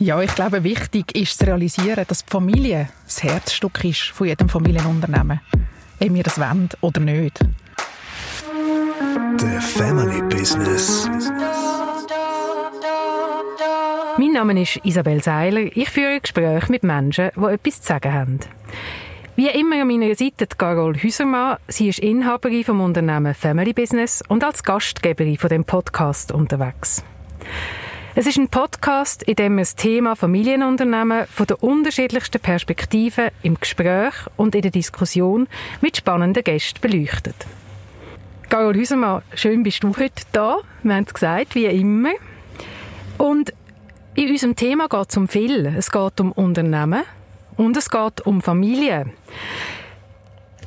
Ja, ich glaube, wichtig ist zu realisieren, dass die Familie das Herzstück ist von jedem Familienunternehmen. Ob wir das wollen oder nicht. The Family Business. Mein Name ist Isabel Seiler. Ich führe Gespräche mit Menschen, die etwas zu sagen haben. Wie immer an meiner Seite die Carol Hüsermann. Sie ist Inhaberin vom Unternehmen Family Business und als Gastgeberin von dem Podcast unterwegs. Es ist ein Podcast, in dem das Thema Familienunternehmen von der unterschiedlichsten Perspektiven im Gespräch und in der Diskussion mit spannenden Gästen beleuchtet. Carol Hüsermann, schön bist du heute da. Wir haben es gesagt, wie immer. Und in unserem Thema geht es um viel. Es geht um Unternehmen und es geht um Familie.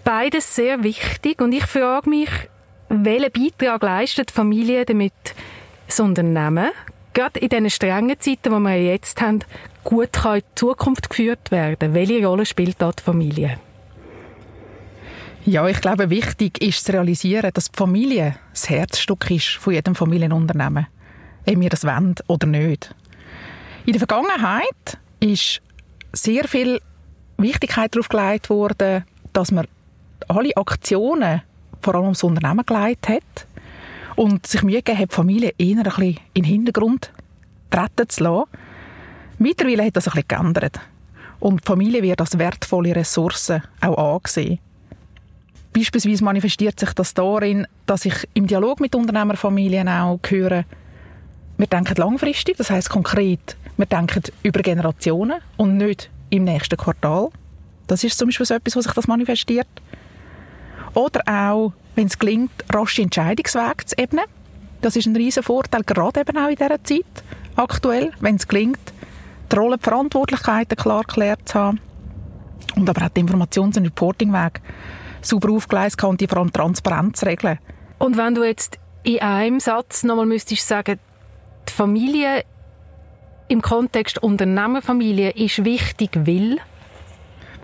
Beides sehr wichtig und ich frage mich, welchen Beitrag leistet Familie damit das Unternehmen gerade in diesen strengen Zeiten, die wir jetzt haben, gut kann in die Zukunft geführt werden? Welche Rolle spielt dort die Familie? Ja, ich glaube, wichtig ist zu realisieren, dass die Familie das Herzstück ist von jedem Familienunternehmen. Ob wir das wollen oder nicht. In der Vergangenheit ist sehr viel Wichtigkeit darauf gelegt worden, dass man alle Aktionen vor allem ums Unternehmen geleitet hat und sich Mühe gegeben hat, die Familie eher ein bisschen in den Hintergrund treten zu lassen. Mittlerweile hat das ein bisschen geändert. Und die Familie wird als wertvolle Ressource auch angesehen. Beispielsweise manifestiert sich das darin, dass ich im Dialog mit Unternehmerfamilien auch höre, wir denken langfristig, das heißt konkret, wir denken über Generationen und nicht im nächsten Quartal. Das ist zum Beispiel so etwas, wo sich das manifestiert. Oder auch, wenn es gelingt, rasche Entscheidungswege zu ebnen. Das ist ein riesen Vorteil, gerade eben auch in dieser Zeit aktuell, wenn es gelingt, die Rolle und Verantwortlichkeiten klar geklärt zu haben und aber auch die Informations- und Reportingweg sauber aufgeleistet und die vor allem Transparenz regeln. Und wenn du jetzt in einem Satz nochmal müsstest sagen, die Familie im Kontext Unternehmerfamilie ist wichtig, weil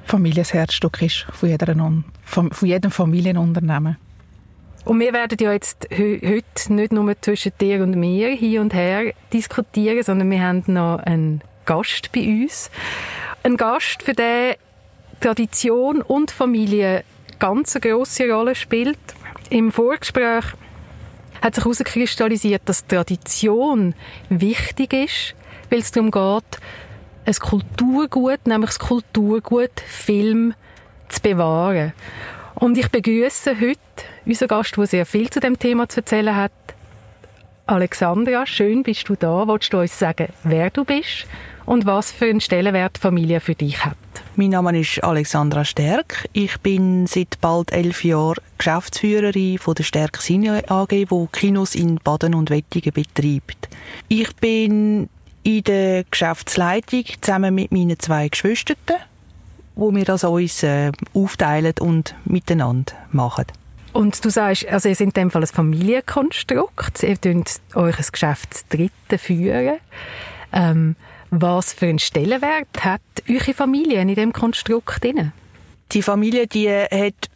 Familie das Herzstück ist von, jeder, von jedem Familienunternehmen. Und wir werden ja jetzt heute nicht nur zwischen dir und mir hier und her diskutieren, sondern wir haben noch einen Gast bei uns. Ein Gast, für den Tradition und Familie ganz eine grosse Rolle spielt. Im Vorgespräch hat sich herauskristallisiert, dass Tradition wichtig ist, weil es darum geht, ein Kulturgut, nämlich das Kulturgut Film zu bewahren. Und ich begrüße heute unseren Gast, der sehr viel zu dem Thema zu erzählen hat. Alexandra, schön bist du da. Wolltest du uns sagen, wer du bist und was für einen Stellenwert Familie für dich hat? Mein Name ist Alexandra Stärk. Ich bin seit bald elf Jahren Geschäftsführerin von der Stärk Cine AG, die Kinos in Baden und Wettigen betreibt. Ich bin in der Geschäftsleitung zusammen mit meinen zwei Geschwistern, wo wir das uns äh, aufteilen und miteinander machen. Und du sagst, also ihr seid in dem Fall ein Familienkonstrukt, ihr führt euch ein Geschäft zu dritten führen. Ähm, was für einen Stellenwert hat eure Familie in diesem Konstrukt drin? Die Familie, die hat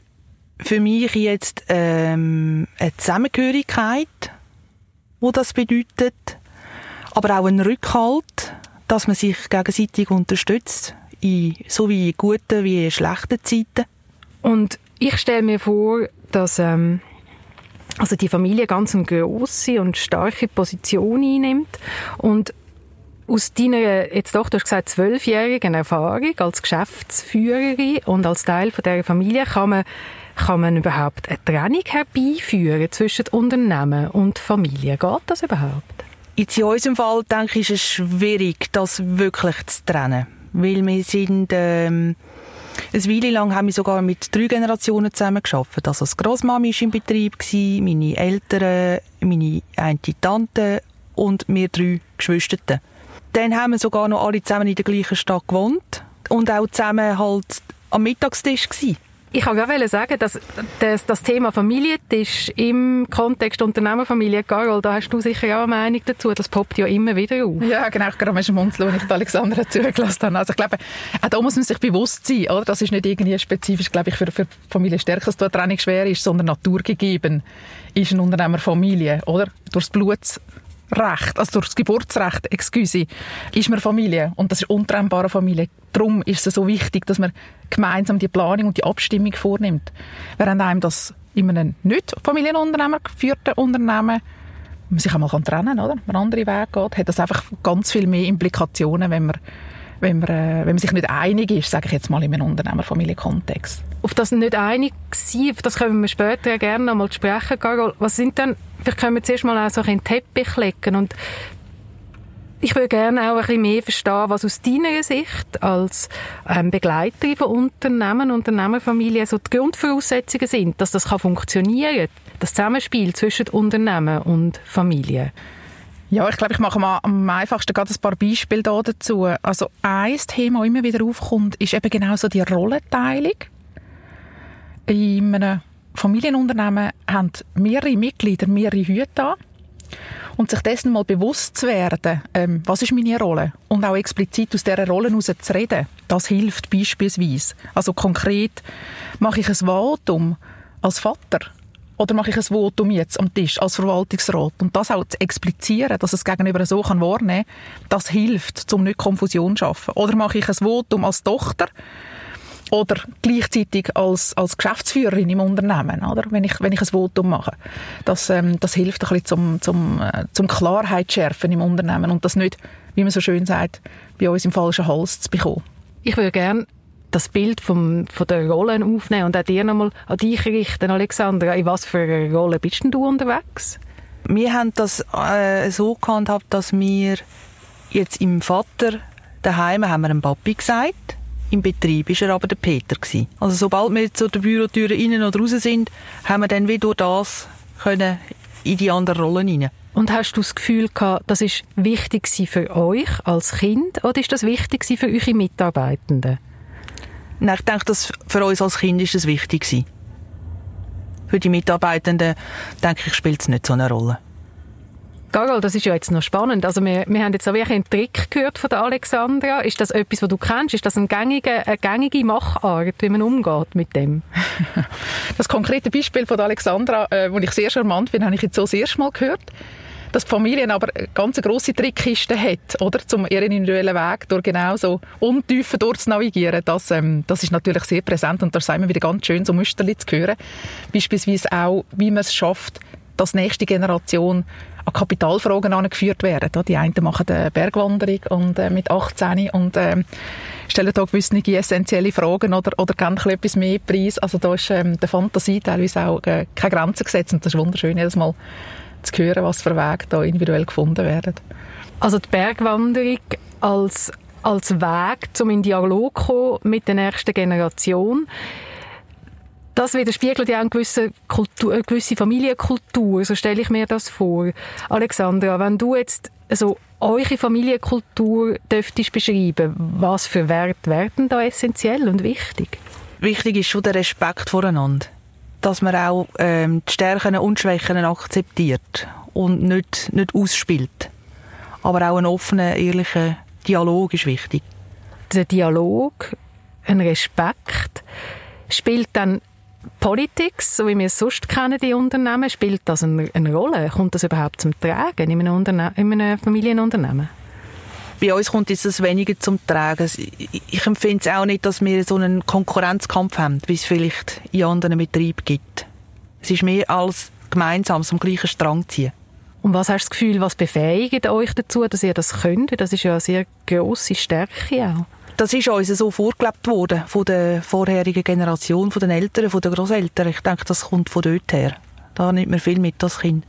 für mich jetzt ähm, eine Zusammengehörigkeit, wo das bedeutet, aber auch einen Rückhalt, dass man sich gegenseitig unterstützt, in, sowie in guten wie in schlechten Zeiten. Und ich stelle mir vor, dass ähm, also die Familie ganz eine grosse und starke Position einnimmt und aus deiner, jetzt doch, du hast gesagt, zwölfjährigen Erfahrung als Geschäftsführerin und als Teil von dieser Familie kann man, kann man überhaupt eine Trennung herbeiführen zwischen Unternehmen und Familie? Geht das überhaupt? Jetzt in unserem Fall, denke ich, ist es schwierig, das wirklich zu trennen. Weil wir sind, ähm, eine Weile lang haben wir sogar mit drei Generationen zusammen geschafft. Also das Großmami war im Betrieb, meine Eltern, meine eine Tante und wir drei Geschwister. Dann haben wir sogar noch alle zusammen in der gleichen Stadt gewohnt und auch zusammen halt am Mittagstisch gewesen. Ich kann gerade sagen, dass das, das Thema Familientisch im Kontext Unternehmerfamilie, Carol, da hast du sicher auch eine Meinung dazu. Das poppt ja immer wieder auf. Ja, genau. Ich gerade am Munzeln, als ich die Alexandra zugelassen habe. Also ich glaube, auch da muss man sich bewusst sein, oder? Das ist nicht irgendwie spezifisch, glaube ich, für, für Familie stärker, dass da Trennung schwer ist, sondern naturgegeben ist eine Unternehmerfamilie, oder? Durchs Blut Recht, also durch das Geburtsrecht, excuse, ist man Familie und das ist untrennbare Familie. Darum ist es so wichtig, dass man gemeinsam die Planung und die Abstimmung vornimmt. Während einem das in einem nicht Familienunternehmer geführten Unternehmen man sich einmal trennen kann, oder? Wenn man andere Wege geht, hat das einfach ganz viel mehr Implikationen, wenn man wenn man, äh, wenn man sich nicht einig ist, sage ich jetzt mal in einem Unternehmerfamilienkontext. Auf das nicht einig sein, auf das können wir später gerne noch mal sprechen, Carol. Was sind denn, vielleicht können wir zuerst mal auch so einen Teppich legen und ich würde gerne auch ein bisschen mehr verstehen, was aus deiner Sicht als ähm, Begleiterin von Unternehmen, Unternehmerfamilien so die Grundvoraussetzungen sind, dass das kann funktionieren das Zusammenspiel zwischen Unternehmen und Familie. Ja, ich glaube, ich mache mal am einfachsten gerade ein paar Beispiele dazu. Also ein Thema, das immer wieder aufkommt, ist eben genau so die Rollenteilung. In einem Familienunternehmen haben mehrere Mitglieder mehrere Hüte an. Und sich dessen mal bewusst zu werden, ähm, was ist meine Rolle? Und auch explizit aus dieser Rolle heraus zu reden, das hilft beispielsweise. Also konkret mache ich ein Votum als Vater oder mache ich ein Votum jetzt am Tisch als Verwaltungsrat? Und das auch zu explizieren, dass es gegenüber so kann wahrnehmen kann, das hilft, um nicht Konfusion zu schaffen. Oder mache ich ein Votum als Tochter oder gleichzeitig als, als Geschäftsführerin im Unternehmen, oder? Wenn ich, wenn ich ein Votum mache. Das, ähm, das hilft ein bisschen zum, zum, äh, zum Klarheit schärfen im Unternehmen und das nicht, wie man so schön sagt, bei uns im falschen Hals zu bekommen. Ich würde gerne das Bild vom, von der Rollen aufnehmen und auch dir nochmal an dich richten, Alexandra. In was für einer Rolle bist denn du unterwegs? Wir haben das äh, so gehandhabt, dass wir jetzt im Vater daheim haben wir einem Papi gesagt. Im Betrieb war er aber der Peter gewesen. Also sobald wir zu der Bürotür innen oder raus sind, haben wir dann wieder durch das können in die andere Rolle hinein. Und hast du das Gefühl gehabt, das ist wichtig für euch als Kind oder ist das wichtig für eure Mitarbeitenden? Nein, ich denke, dass für uns als Kind ist es wichtig gewesen. Für die Mitarbeitenden, denke ich, spielt es nicht so eine Rolle. Carol, das ist ja jetzt noch spannend. Also wir, wir haben jetzt auch wirklich einen Trick gehört von der Alexandra. Ist das etwas, was du kennst? Ist das eine gängige, eine gängige Machart, wie man umgeht mit dem? Das konkrete Beispiel von der Alexandra, äh, das ich sehr charmant finde, habe ich jetzt so das erste Mal gehört dass die Familie aber ganz grosse Trickkiste hat, oder? Zum ihren individuellen Weg durch genau so Untiefen durchzunavigieren. Das, ähm, das ist natürlich sehr präsent und da sind wir wieder ganz schön so Musterli zu hören. Beispielsweise auch, wie man es schafft, dass nächste Generation an Kapitalfragen angeführt werden. Die einen machen eine Bergwanderung und, äh, mit 18 und äh, stellen da gewisse essentielle Fragen oder, oder geben etwas mehr Preis. Also da ist ähm, der Fantasie teilweise auch äh, keine Grenzen gesetzt und das ist wunderschön, jedes Mal zu hören, was für Wege da individuell gefunden werden. Also die Bergwanderung als, als Weg, um in Dialog zu kommen mit der nächsten Generation, das widerspiegelt ja auch eine gewisse, Kultur, eine gewisse Familienkultur, so stelle ich mir das vor. Alexandra, wenn du jetzt also eure Familienkultur dürftest beschreiben, was für Werte werden da essentiell und wichtig? Wichtig ist schon der Respekt voreinander dass man auch ähm, die Stärken und Schwächen akzeptiert und nicht, nicht ausspielt. Aber auch ein offener, ehrlicher Dialog ist wichtig. Der Dialog, ein Respekt, spielt dann Politik, so wie wir es sonst kennen, die Unternehmen, spielt das eine, eine Rolle? Kommt das überhaupt zum Tragen in einem, Unterne in einem Familienunternehmen? Bei uns kommt es weniger zum Tragen. Ich empfinde es auch nicht, dass wir so einen Konkurrenzkampf haben, wie es vielleicht in anderen Betrieben gibt. Es ist mehr als gemeinsam am gleichen Strang ziehen. Und was hast du das Gefühl, was befähigt euch dazu, dass ihr das könnt? Das ist ja eine sehr grosse Stärke auch. Das ist uns so vorgelebt worden, von der vorherigen Generation, von den Eltern, von den Großeltern. Ich denke, das kommt von dort her. Da nimmt man viel mit, das Kind.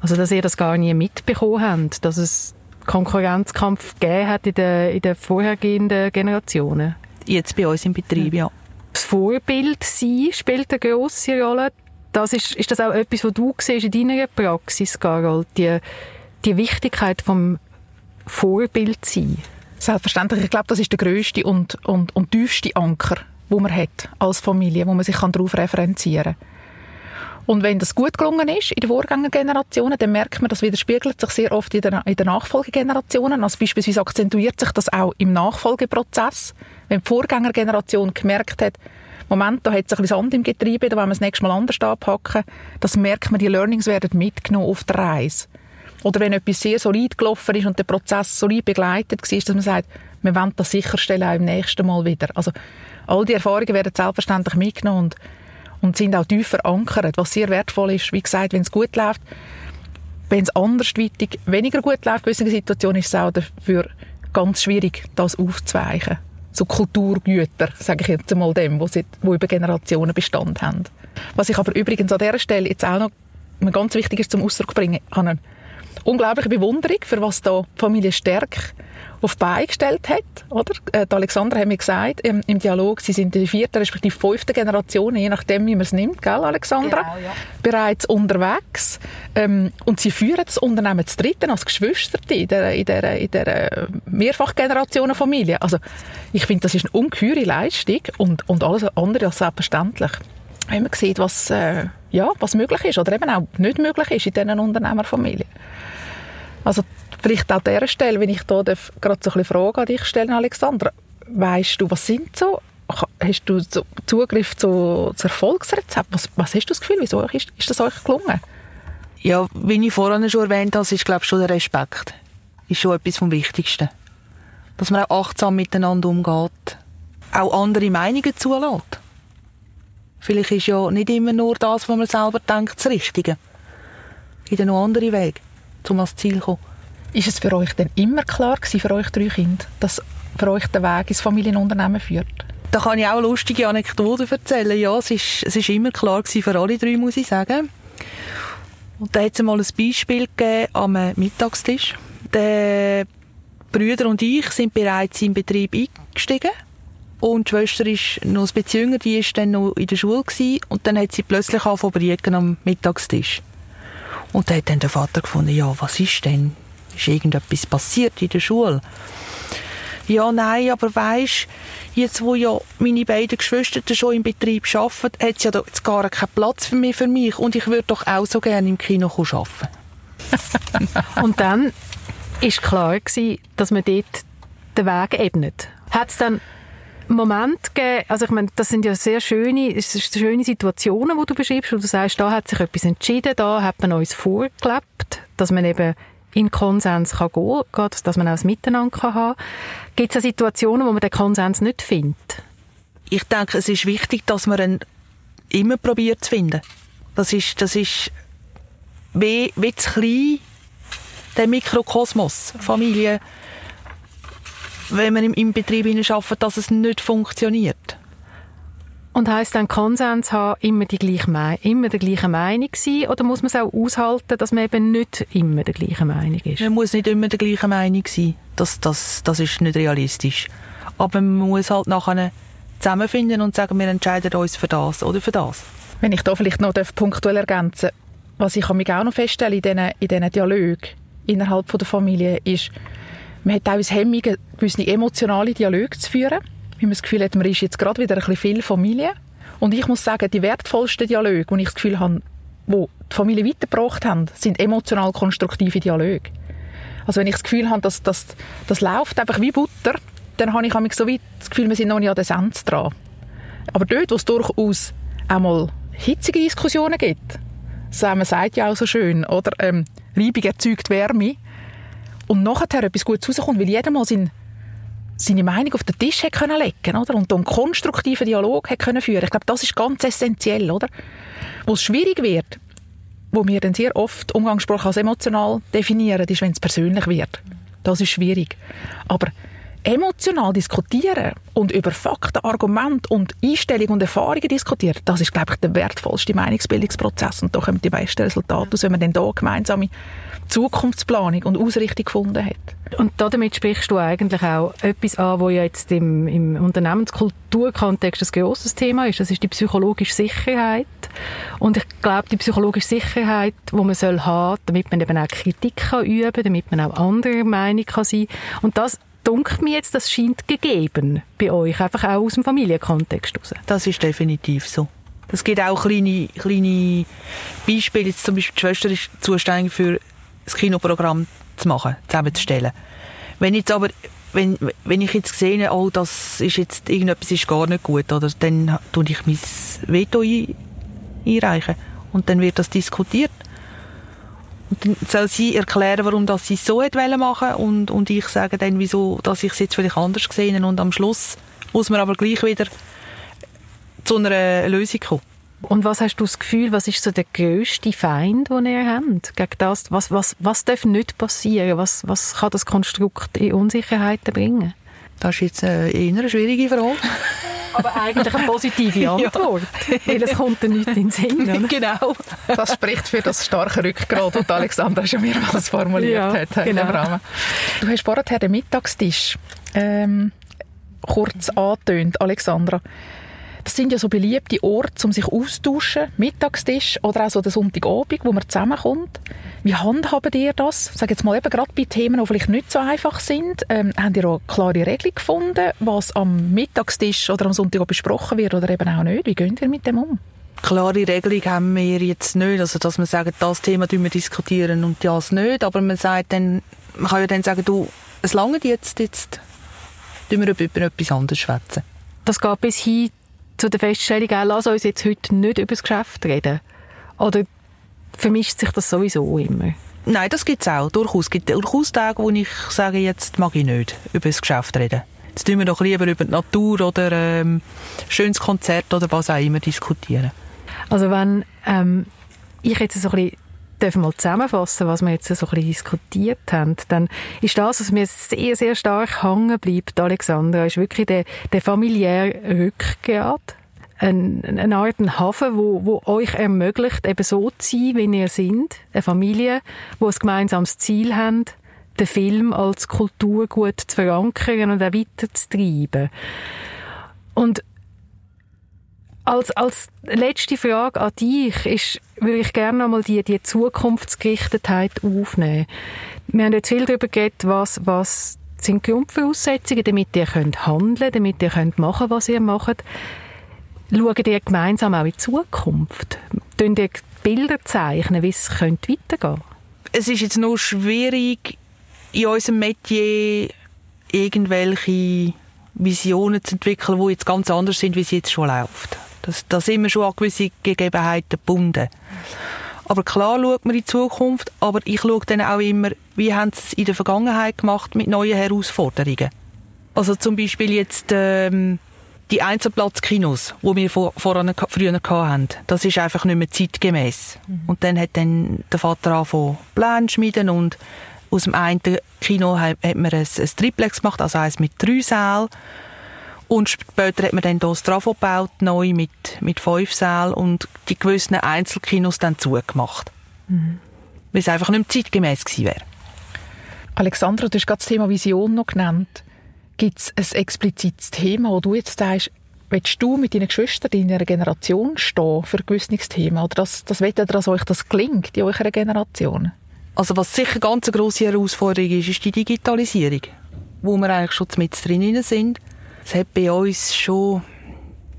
Also, dass ihr das gar nie mitbekommen habt, dass es Konkurrenzkampf gegeben hat in den, in den vorhergehenden Generationen? Jetzt bei uns im Betrieb, ja. Das Vorbild sein spielt eine grosse Rolle. Das ist, ist das auch etwas, was du siehst in deiner Praxis, Carol? Die, die Wichtigkeit vom Vorbild sein? Selbstverständlich. Ich glaube, das ist der grösste und, und, und tiefste Anker, wo man hat als Familie, wo man sich darauf referenzieren kann. Und wenn das gut gelungen ist in den Vorgängergenerationen, dann merkt man, das widerspiegelt sich sehr oft in den, in den Nachfolgegenerationen. Also beispielsweise akzentuiert sich das auch im Nachfolgeprozess. Wenn die Vorgängergeneration gemerkt hat, Moment, da hat sich ein bisschen Sand im Getriebe, da wollen wir das nächste Mal anders anpacken. Das merkt man, die Learnings werden mitgenommen auf der Reise. oder wenn etwas sehr solid gelaufen ist und der Prozess solid begleitet war, dass man sagt, wir wollen das sicherstellen auch im nächsten Mal wieder. Also all die Erfahrungen werden selbstverständlich mitgenommen und, und sind auch tief verankert, was sehr wertvoll ist. Wie gesagt, wenn es gut läuft, wenn es andersweitig weniger gut läuft in gewissen Situationen, ist es auch dafür ganz schwierig, das aufzuweichen. So Kulturgüter, sage ich jetzt einmal dem, wo, sie, wo über Generationen Bestand haben. Was ich aber übrigens an dieser Stelle jetzt auch noch ganz wichtig ist zum Ausdruck bringen, habe eine unglaubliche Bewunderung, für was da die Familie Stärk auf die Beine gestellt hat. Oder? Äh, die Alexandra hat mir gesagt, im, im Dialog, sie sind in der vierten, respektive fünften Generation, je nachdem, wie man es nimmt, gell, Alexandra? Genau, ja. Bereits unterwegs. Ähm, und sie führen das Unternehmen zu dritten als Geschwister in dieser, in dieser, in dieser Mehrfachgenerationenfamilie. Also, ich finde, das ist eine ungeheure Leistung und, und alles andere als selbstverständlich. Wenn man sieht, was, äh, ja, was möglich ist oder eben auch nicht möglich ist in diesen Unternehmerfamilien. Also vielleicht an dieser Stelle, wenn ich da gerade so ein bisschen Fragen an dich stellen, Alexandra, weißt du, was sind so, hast du so Zugriff zu, zu Erfolgsrezept? Was, was hast du das Gefühl, wieso ist, ist das euch gelungen? Ja, wie ich vorhin schon erwähnt habe, ist glaube ich schon der Respekt. Ist schon etwas vom Wichtigsten. Dass man auch achtsam miteinander umgeht. Auch andere Meinungen zulässt. Vielleicht ist ja nicht immer nur das, was man selber denkt, das Richtige. Es gibt ja noch andere Wege, um ans Ziel zu kommen. Ist es für euch denn immer klar gewesen, für euch drei Kinder, dass für euch der Weg ins Familienunternehmen führt? Da kann ich auch lustige Anekdoten erzählen. Ja, es ist, es ist immer klar gewesen für alle drei, muss ich sagen. Und da hat es mal ein Beispiel gegeben am Mittagstisch. Der Brüder und ich sind bereits im Betrieb eingestiegen. Und die Schwester ist noch ein bisschen jünger, die ist dann noch in der Schule gewesen. Und dann hat sie plötzlich angefangen am Mittagstisch. Und da hat dann der Vater gefunden, ja, was ist denn? Ist irgendetwas passiert in der Schule? Ja, nein, aber weisst, jetzt wo ja meine beiden Geschwister schon im Betrieb arbeiten, hat es ja jetzt gar keinen Platz mehr für mich und ich würde doch auch so gerne im Kino arbeiten. und dann ist klar gewesen, dass man dort den Weg ebnet. Hat es dann Moment gegeben, also ich meine, das sind ja sehr schöne, schöne Situationen, die du beschreibst, wo du sagst, da hat sich etwas entschieden, da hat man uns vorgelebt, dass man eben in Konsens kann gehen kann, dass man auch ein Miteinander kann haben kann. Gibt es Situationen, wo man den Konsens nicht findet? Ich denke, es ist wichtig, dass man ihn immer probiert zu finden. Das ist, das ist wie, wie zu klein, der Mikrokosmos, Familie, wenn man im, im Betrieb arbeitet, dass es nicht funktioniert. Und heisst dann Konsens haben, immer die gleiche, immer der gleichen Meinung sein? Oder muss man es auch aushalten, dass man eben nicht immer der gleichen Meinung ist? Man muss nicht immer der gleichen Meinung sein. Das, das, das ist nicht realistisch. Aber man muss halt nachher zusammenfinden und sagen, wir entscheiden uns für das oder für das. Wenn ich da vielleicht noch punktuell ergänzen was ich auch noch feststelle in diesen, in diesen Dialogen innerhalb der Familie, ist, man hat teilweise Hemmungen, gewisse emotionale Dialoge zu führen, weil man das Gefühl hat, man ist jetzt gerade wieder ein bisschen viel Familie. Und ich muss sagen, die wertvollsten Dialoge, die ich das Gefühl habe, wo die Familie weitergebracht haben, sind emotional konstruktive Dialoge. Also wenn ich das Gefühl habe, dass das, das läuft einfach wie Butter, dann habe ich so weit das Gefühl, wir sind noch nicht an der Sense dran. Aber dort, wo es durchaus einmal hitzige Diskussionen gibt, so man sagt ja auch so schön, oder ähm, Reibung erzeugt Wärme, und nachher etwas Gutes rauskommt, weil jeder mal sein, seine Meinung auf den Tisch hat können legen oder? und einen konstruktiven Dialog hat können führen Ich glaube, das ist ganz essentiell. Oder? Wo es schwierig wird, wo wir dann sehr oft Umgangssprache als emotional definieren, ist, wenn es persönlich wird. Das ist schwierig. Aber emotional diskutieren und über Fakten, Argumente und Einstellungen und Erfahrungen diskutieren, das ist, glaube ich, der wertvollste Meinungsbildungsprozess. Und da kommen die besten Resultate aus, wenn man dann da gemeinsame Zukunftsplanung und Ausrichtung gefunden hat. Und damit sprichst du eigentlich auch etwas an, wo ja jetzt im, im Unternehmenskulturkontext ein grosses Thema ist. Das ist die psychologische Sicherheit. Und ich glaube, die psychologische Sicherheit, die man soll haben, damit man eben auch Kritik kann üben kann, damit man auch anderer Meinung kann sein. Und das dunkelt mir jetzt, das scheint gegeben bei euch, einfach auch aus dem Familienkontext heraus. Das ist definitiv so. Es gibt auch kleine, kleine Beispiele. Jetzt zum Beispiel die Schwester ist zuständig für das Kinoprogramm zu machen, zusammenzustellen. Wenn jetzt aber wenn, wenn ich jetzt sehe, oh, das ist jetzt, irgendetwas ist gar nicht gut, oder, dann tue ich mein Veto ein, einreichen. Und dann wird das diskutiert. Und dann soll sie erklären, warum das sie so hat machen und, und ich sage dann, wieso, dass ich es jetzt vielleicht anders gesehen und am Schluss muss man aber gleich wieder zu einer Lösung kommen. Und was hast du das Gefühl, was ist so der grösste Feind, den ihr habt? Gegen das, was, was, was darf nicht passieren? Was, was kann das Konstrukt in Unsicherheiten bringen? Das ist jetzt äh, eher eine schwierige Frage. Aber eigentlich eine positive Antwort. ja. Weil es kommt dann nicht in den Sinn. Oder? Genau. Das spricht für das starke Rückgrat, das Alexandra schon mehrmals formuliert ja, hat. Genau. Du hast vorher den Mittagstisch ähm, kurz angetönt, Alexandra. Das sind ja so beliebte Orte, um sich austauschen, Mittagstisch oder auch so der Sonntagabend, wo man zusammenkommt. Wie handhaben ihr das? Sag jetzt mal eben gerade bei Themen, die vielleicht nicht so einfach sind. Ähm, habt ihr auch eine klare Regelung gefunden, was am Mittagstisch oder am Sonntag besprochen wird oder eben auch nicht? Wie geht ihr mit dem um? klare Regelung haben wir jetzt nicht, also dass wir sagen, das Thema wir diskutieren und das nicht, aber man sagt dann, man kann ja dann sagen, du, es lange jetzt, jetzt tun wir über etwas anderes schwätzen. Das geht bis hin zu der Feststellung, auch, lass uns jetzt heute nicht über das Geschäft reden? Oder vermischt sich das sowieso immer? Nein, das gibt es auch. Durchaus. Es gibt durchaus Tage, wo ich sage, jetzt mag ich nicht über das Geschäft reden. Jetzt tun wir doch lieber über die Natur oder ähm, schönes Konzert oder was auch immer diskutieren. Also wenn ähm, ich jetzt so ein bisschen dürfen mal zusammenfassen, was wir jetzt so ein bisschen diskutiert haben, dann ist das, was mir sehr, sehr stark hängen bleibt, Alexandra, ist wirklich der, der familiäre Rückgrat. Ein, eine Art ein Hafen, wo, wo euch ermöglicht, eben so zu sein, wie ihr seid. Eine Familie, wo ein gemeinsames Ziel haben, den Film als Kulturgut zu verankern und auch weiterzutreiben. Und als, als letzte Frage an dich ist, würde ich gerne nochmal die, die Zukunftsgerichtetheit aufnehmen. Wir haben jetzt viel darüber geredet, was, was sind die Grundvoraussetzungen, damit ihr könnt handeln, damit ihr könnt machen, was ihr macht. Schaut ihr gemeinsam auch in die Zukunft? Könnt ihr Bilder zeichnen, wie es könnte weitergehen Es ist jetzt noch schwierig, in unserem Metier irgendwelche Visionen zu entwickeln, die jetzt ganz anders sind, wie es jetzt schon läuft. Das, da sind wir schon an gewisse Gegebenheiten gebunden. Aber klar schaut man in die Zukunft, aber ich schaue dann auch immer, wie haben sie es in der Vergangenheit gemacht mit neuen Herausforderungen. Also zum Beispiel jetzt ähm, die Einzelplatzkinos, die wir vor, vorher, früher hatten, das ist einfach nicht mehr zeitgemäß. Mhm. Und dann hat dann der Vater angefangen Pläne schmieden und aus dem einen Kino hat, hat man ein, ein Triplex gemacht, also eins mit drei Sälen und später hat man dann das Trafo gebaut, neu mit, mit fünf Sälen und die gewissen Einzelkinos dann zugemacht. Mhm. Weil es einfach nicht mehr zeitgemäß gewesen wäre. Alexandra, du hast gerade das Thema Vision noch genannt. Gibt es ein explizites Thema, wo du jetzt sagst, willst du mit deinen Geschwistern in deiner Generation stehen für ein gewisses Thema? Oder das, das wollt ihr, dass euch das gelingt in eurer Generation? Also was sicher eine ganz grosse Herausforderung ist, ist die Digitalisierung, wo wir eigentlich schon mit drin sind. Es hat bei uns schon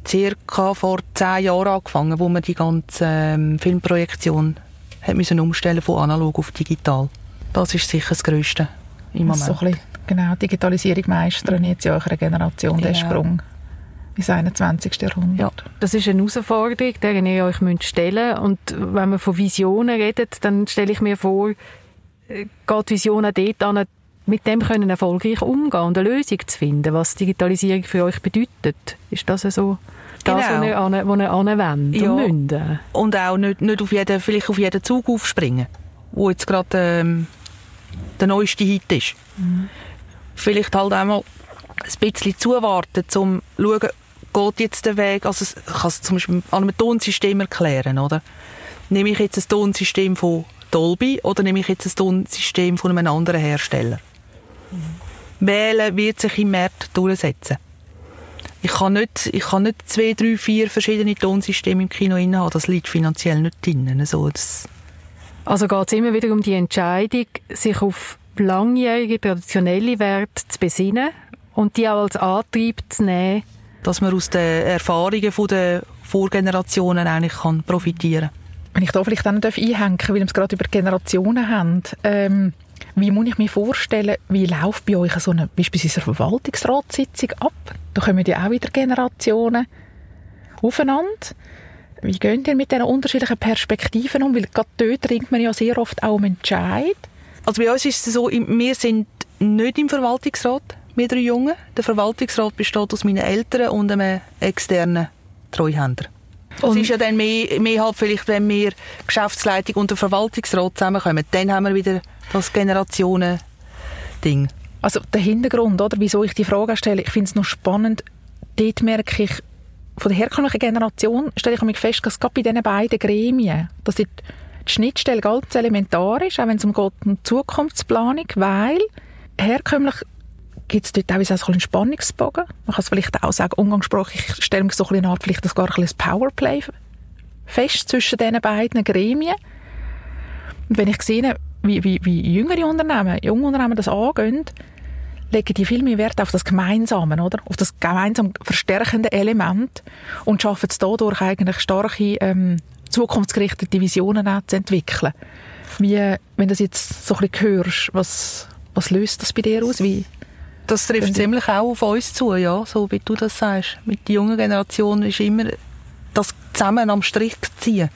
circa vor zehn Jahren angefangen, wo wir die ganze ähm, Filmprojektion hat müssen umstellen von analog auf digital. Das ist sicher das Größte im Moment. So bisschen, genau, Digitalisierung meistern jetzt in eurer Generation, genau. der Sprung ins 21. Jahrhundert. Ja. Das ist eine Herausforderung, der ihr euch stellen müsst. Und wenn man von Visionen redet, dann stelle ich mir vor, äh, geht die Vision auch dort an, mit dem können erfolgreich umgehen und eine Lösung zu finden, was Digitalisierung für euch bedeutet. Ist das so das, genau. was ihr, an, was ihr anwendet ja. und müsst? Und auch nicht, nicht auf jeden, vielleicht auf jeden Zug aufspringen, wo jetzt gerade ähm, der neueste Hit ist. Mhm. Vielleicht halt einmal ein bisschen zuwarten, um zu schauen, geht jetzt der Weg, also ich kann es zum Beispiel an einem Tonsystem erklären, oder? Nehme ich jetzt ein Tonsystem von Dolby oder nehme ich jetzt ein Tonsystem von einem anderen Hersteller? Wählen wird sich im März durchsetzen. Ich kann nicht, ich kann nicht zwei, drei, vier verschiedene Tonsysteme im Kino haben. Das liegt finanziell nicht drin. Also, das also geht es immer wieder um die Entscheidung, sich auf langjährige, traditionelle Werte zu besinnen und die auch als Antrieb zu nehmen. Dass man aus den Erfahrungen der Vorgenerationen eigentlich kann profitieren kann. Wenn ich da vielleicht auch noch einhängen darf, weil wir es gerade über Generationen haben. Ähm, wie muss ich mir vorstellen, wie läuft bei euch so eine beispielsweise eine Verwaltungsratssitzung ab? Da kommen ja auch wieder Generationen aufeinander. Wie geht ihr mit diesen unterschiedlichen Perspektiven um? Weil gerade dort ringt man ja sehr oft auch um Entscheid. Also bei uns ist es so, wir sind nicht im Verwaltungsrat, wir drei Jungen. Der Verwaltungsrat besteht aus meinen Eltern und einem externen Treuhänder. Es ist ja dann mehr, mehr halt vielleicht, wenn wir Geschäftsleitung und der Verwaltungsrat zusammenkommen, dann haben wir wieder das Generationen-Ding. Also der Hintergrund, oder, wieso ich die Frage stelle, ich finde es noch spannend, dort merke ich, von der herkömmlichen Generation stelle ich mich fest, dass gerade bei diesen beiden Gremien, dass die Schnittstelle ganz elementar ist, auch wenn es um geht, um Zukunftsplanung, weil herkömmlich gibt es dort auch einen Spannungsbogen. Man kann es vielleicht auch sagen, umgangssprachlich, ich stelle mir so ein Art, vielleicht das gar ein Powerplay fest zwischen diesen beiden Gremien. Und wenn ich sehe, wie, wie, wie jüngere Unternehmen, junge Unternehmen das angehen, legen die viel mehr Wert auf das Gemeinsame, oder? Auf das gemeinsam verstärkende Element und schaffen es dadurch eigentlich starke, ähm, zukunftsgerichtete Visionen zu entwickeln. Wie, wenn du das jetzt so ein bisschen hörst, was, was löst das bei dir aus? Wie, das trifft ziemlich auch auf uns zu, ja, so wie du das sagst. Mit der jungen Generation ist immer das zusammen am Strich ziehen.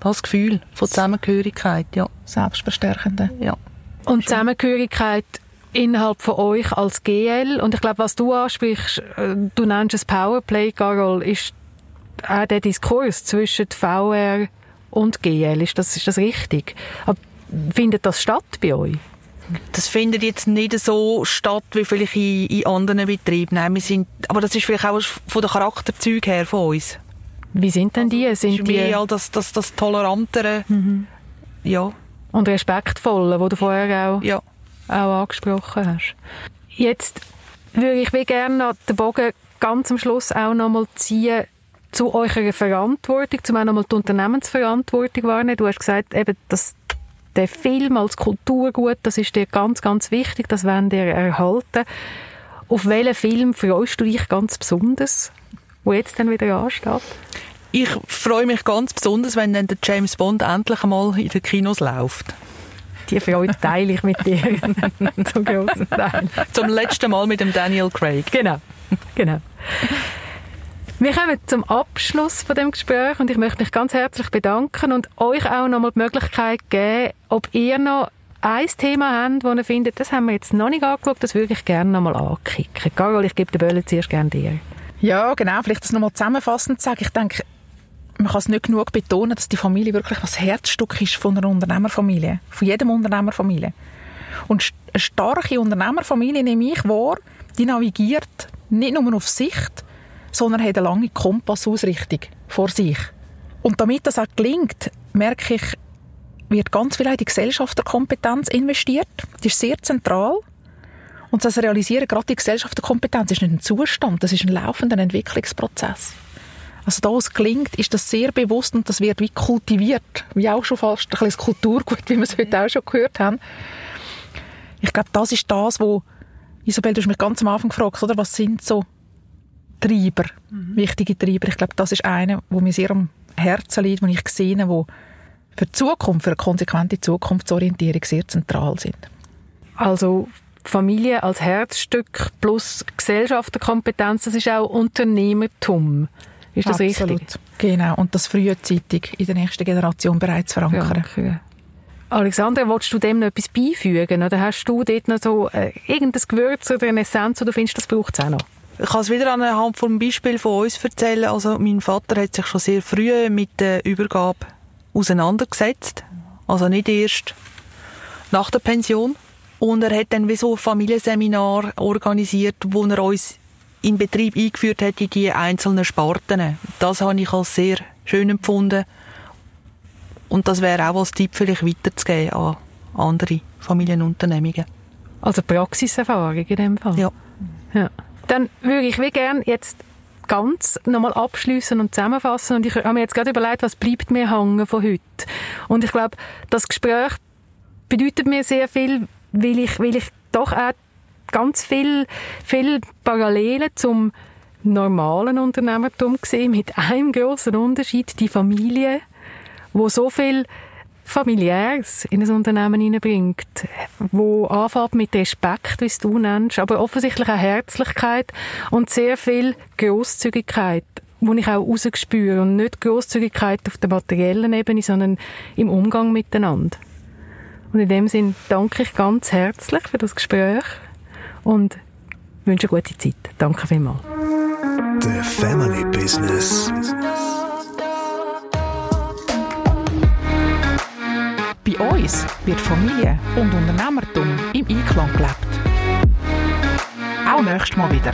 Das Gefühl von Zusammengehörigkeit, ja. Selbstverstärkende. Ja. Und Zusammengehörigkeit innerhalb von euch als GL. Und ich glaube, was du ansprichst, äh, du nennst es Powerplay, Carol, ist auch der Diskurs zwischen VR und GL. Ist das, ist das richtig? Aber findet das statt bei euch? Das findet jetzt nicht so statt wie vielleicht in, in anderen Betrieben. Nein, wir sind, aber das ist vielleicht auch von der Charakterzüge her von uns. Wie sind denn die? Also, sind die mehr das, das, das Tolerantere, mhm. ja. Und Respektvolle, wo du vorher auch, ja. auch angesprochen hast. Jetzt würde ich wie gerne den Bogen ganz am Schluss auch nochmal ziehen zu eurer Verantwortung, zum auch nochmal die Unternehmensverantwortung wahrnehmen. Du hast gesagt, eben, dass der Film als Kulturgut, das ist dir ganz, ganz wichtig, das wollen dir erhalten. Auf welchen Film freust du dich ganz besonders, wo jetzt dann wieder ansteht? Ich freue mich ganz besonders, wenn dann der James Bond endlich einmal in den Kinos läuft. Die Freude teile ich mit dir zum grossen Teil. Zum letzten Mal mit dem Daniel Craig. Genau, genau. Wir kommen zum Abschluss von dem Gespräch und ich möchte mich ganz herzlich bedanken und euch auch nochmal die Möglichkeit geben, ob ihr noch ein Thema habt, das ihr findet, das haben wir jetzt noch nicht angeschaut, das würde ich gerne nochmal ankicken. Carol, ich gebe den Böllen zuerst gerne dir. Ja, genau. Vielleicht das nochmal zusammenfassend sagen. Ich denke, man kann es nicht genug betonen, dass die Familie wirklich das Herzstück ist von einer Unternehmerfamilie. Von jedem Unternehmerfamilie. Und eine starke Unternehmerfamilie, nehme ich wahr, die navigiert nicht nur auf Sicht, sondern hat eine lange Kompassausrichtung vor sich. Und damit das auch gelingt, merke ich, wird ganz viel in die Gesellschafterkompetenz investiert. Die ist sehr zentral. Und das Realisieren, gerade die Gesellschafterkompetenz, ist nicht ein Zustand, das ist ein laufender Entwicklungsprozess. Also da es gelingt, ist das sehr bewusst und das wird wie kultiviert, wie auch schon fast ein bisschen Kulturgut, wie wir es heute auch schon gehört haben. Ich glaube, das ist das, wo Isabel, du hast mich ganz am Anfang gefragt, oder? Was sind so Treiber, mhm. wichtige Treiber. Ich glaube, das ist einer, wo mir sehr am Herzen liegt, wo ich sehe, wo für die Zukunft, für eine konsequente Zukunftsorientierung sehr zentral sind. Also Familie als Herzstück plus Gesellschafterkompetenz, das ist auch Unternehmertum. Ist das Absolut. richtig? Genau. Und das frühzeitig in der nächsten Generation bereits verankern. Ja, Alexander, willst du dem noch etwas beifügen? Oder hast du dort noch so äh, irgendein Gewürz oder eine Essenz, wo du findest, das braucht es auch noch? Ich kann es wieder anhand vom Beispiel von uns erzählen. Also mein Vater hat sich schon sehr früh mit der Übergabe auseinandergesetzt. Also nicht erst nach der Pension. Und er hat dann wie so ein Familienseminar organisiert, wo er uns in Betrieb eingeführt hat in die einzelnen Sparten. Das habe ich als sehr schön empfunden. Und das wäre auch als Tipp vielleicht weiterzugeben an andere Familienunternehmungen. Also Praxiserfahrung in dem Fall? Ja. ja. Dann würde ich gerne jetzt ganz nochmal abschließen und zusammenfassen. Und ich habe mir jetzt gerade überlegt, was bleibt mir hängen von heute. Und ich glaube, das Gespräch bedeutet mir sehr viel, weil ich, weil ich doch auch ganz viel, viel Parallelen zum normalen Unternehmertum gesehen mit einem großen Unterschied, die Familie, wo so viel Familiäres in ein Unternehmen hineinbringt, wo anfängt mit Respekt, wie du nennst, aber offensichtlich auch Herzlichkeit und sehr viel Großzügigkeit wo ich auch rausgespüre und nicht Grosszügigkeit auf der materiellen Ebene, sondern im Umgang miteinander. Und in dem Sinn danke ich ganz herzlich für das Gespräch und wünsche eine gute Zeit. Danke vielmals. The Family Business. Bei uns wird Familie und Unternehmertum im Einklang gelebt. Auch nächstes Mal wieder.